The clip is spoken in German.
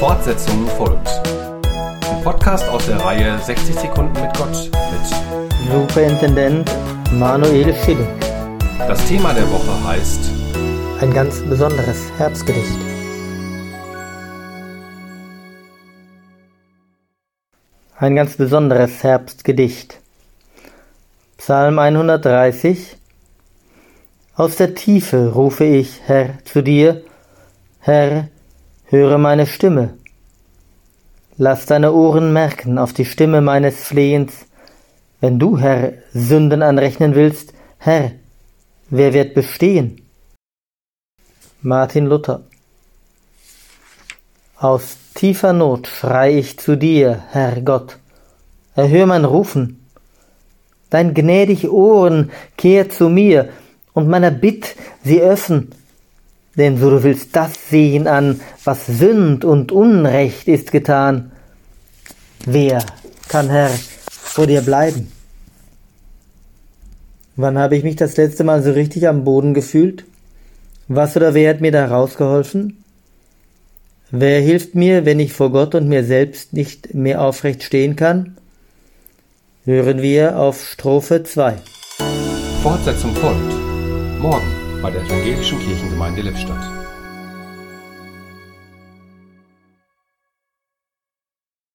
Fortsetzung folgt. Ein Podcast aus der Reihe 60 Sekunden mit Gott mit Superintendent Manuel Schilling. Das Thema der Woche heißt Ein ganz besonderes Herbstgedicht. Ein ganz besonderes Herbstgedicht. Psalm 130 Aus der Tiefe rufe ich, Herr, zu dir, Herr, höre meine Stimme. Lass deine Ohren merken auf die Stimme meines Flehens. Wenn du, Herr, Sünden anrechnen willst, Herr, wer wird bestehen? Martin Luther Aus tiefer Not schrei ich zu dir, Herr Gott. Erhör mein Rufen. Dein gnädig Ohren kehr zu mir und meiner Bitt sie öffnen denn so du willst das sehen an, was Sünd und Unrecht ist getan. Wer kann, Herr, vor dir bleiben? Wann habe ich mich das letzte Mal so richtig am Boden gefühlt? Was oder wer hat mir da rausgeholfen? Wer hilft mir, wenn ich vor Gott und mir selbst nicht mehr aufrecht stehen kann? Hören wir auf Strophe 2. Fortsetzung folgt. Morgen bei der Evangelischen Kirchengemeinde Lippstadt.